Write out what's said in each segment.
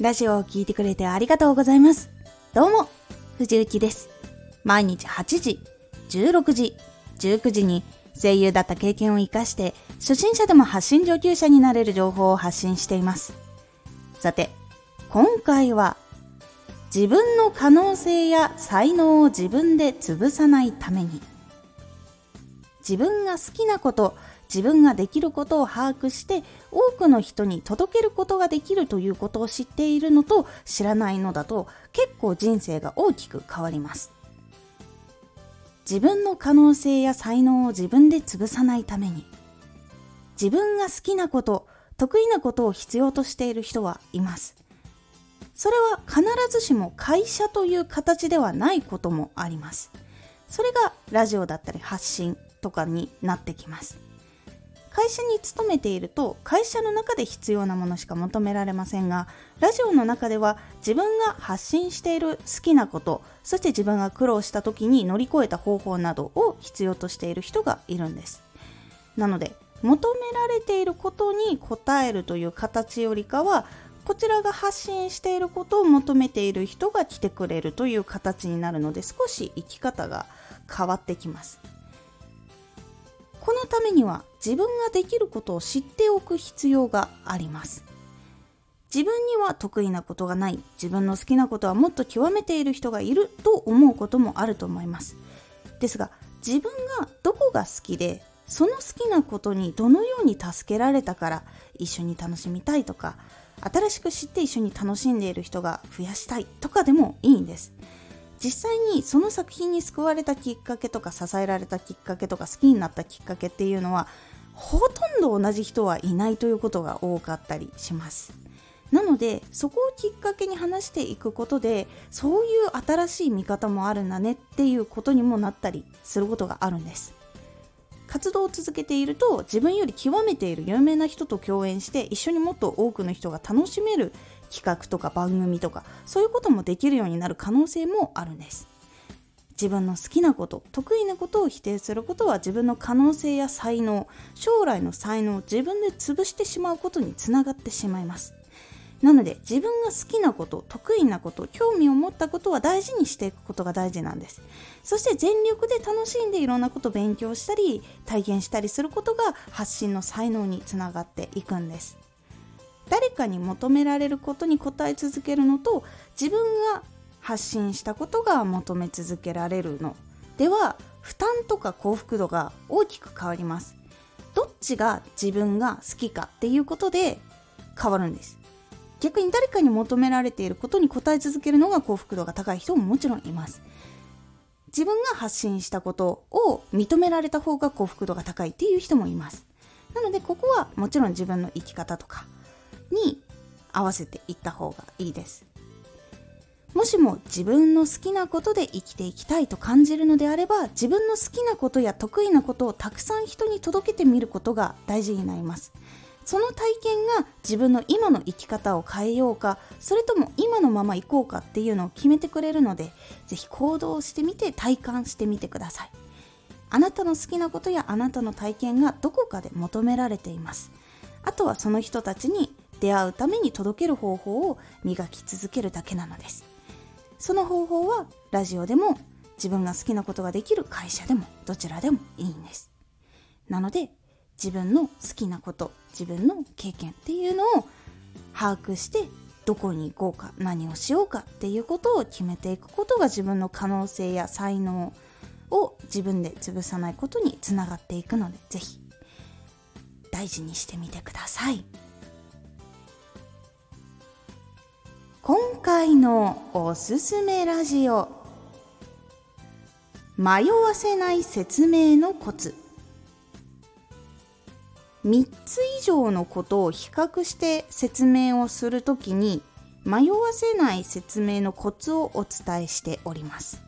ラジオを聴いてくれてありがとうございます。どうも、藤幸です。毎日8時、16時、19時に声優だった経験を活かして、初心者でも発信上級者になれる情報を発信しています。さて、今回は、自分の可能性や才能を自分で潰さないために、自分が好きなこと、自分ができることを把握して多くの人に届けることができるということを知っているのと知らないのだと結構人生が大きく変わります。自分の可能性や才能を自分で潰さないために自分が好きなこと得意なことを必要としている人はいます。それは必ずしも会社という形ではないこともあります。それがラジオだったり発信とかになってきます。会社に勤めていると会社の中で必要なものしか求められませんがラジオの中では自分が発信している好きなことそして自分が苦労した時に乗り越えた方法などを必要としている人がいるんです。なので求められていることに応えるという形よりかはこちらが発信していることを求めている人が来てくれるという形になるので少し生き方が変わってきます。このためには自分ができることを知っておく必要があります。自分には得意なことがない。自分の好きなことはもっと極めている人がいると思うこともあると思います。ですが自分がどこが好きでその好きなことにどのように助けられたから一緒に楽しみたいとか新しく知って一緒に楽しんでいる人が増やしたいとかでもいいんです。実際にその作品に救われたきっかけとか支えられたきっかけとか好きになったきっかけっていうのはほとんど同じ人はいないということが多かったりします。なのでそこをきっかけに話していくことでそういう新しい見方もあるんだねっていうことにもなったりすることがあるんです。活動を続けていると自分より極めている有名な人と共演して一緒にもっと多くの人が楽しめる企画とか番組とかそういうこともできるようになる可能性もあるんです。自分の好きなこと得意なことを否定することは自分の可能性や才能将来の才能を自分で潰してしまうことにつながってしまいます。なので自分が好きなこと得意なこと興味を持ったことは大事にしていくことが大事なんです。そして全力で楽しんでいろんなことを勉強したり体験したりすることが発信の才能につながっていくんです。誰かに求められることに応え続けるのと自分が発信したことが求め続けられるの。では負担とか幸福度が大きく変わります。どっちが自分が好きかっていうことで変わるんです。逆に誰かに求められていることに応え続けるのが幸福度が高い人ももちろんいます。自分が発信したことを認められた方が幸福度が高いっていう人もいます。なのでここはもちろん自分の生き方とかに合わせていった方がいいです。もしも自分の好きなことで生きていきたいと感じるのであれば自分の好きなことや得意なことをたくさん人に届けてみることが大事になります。その体験が自分の今の生き方を変えようかそれとも今のまま行こうかっていうのを決めてくれるのでぜひ行動してみて体感してみてください。あなたの好きなことやあなたの体験がどこかで求められています。あとはその人たちに出会うために届ける方法を磨き続けるだけなのです。その方法はラジオでも自分が好きなことができる会社でもどちらでもいいんです。なので自分の好きなこと自分の経験っていうのを把握してどこに行こうか何をしようかっていうことを決めていくことが自分の可能性や才能を自分で潰さないことにつながっていくので是非大事にしてみてください。今回のおすすめラジオ迷わせない説明のコツ3つ以上のことを比較して説明をするときに迷わせない説明のコツをお伝えしております。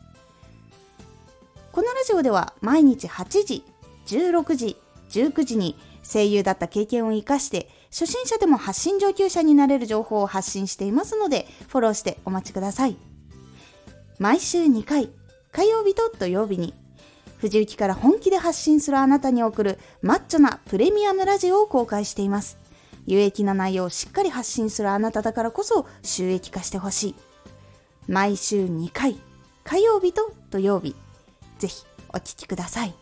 このラジオでは毎日8時16時19時に声優だった経験を生かして初心者でも発信上級者になれる情報を発信していますのでフォローしてお待ちください。毎週2回火曜日と土曜日に藤雪から本気で発信するあなたに送るマッチョなプレミアムラジオを公開しています有益な内容をしっかり発信するあなただからこそ収益化してほしい。毎週2回、火曜日と土曜日、ぜひお聞きください。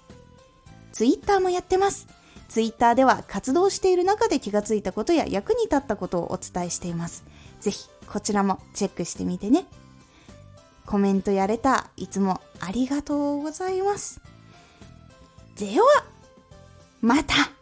ツイッターもやってます。ツイッターでは活動している中で気がついたことや役に立ったことをお伝えしています。ぜひこちらもチェックしてみてね。コメントやれたいつもありがとうございます。では、また。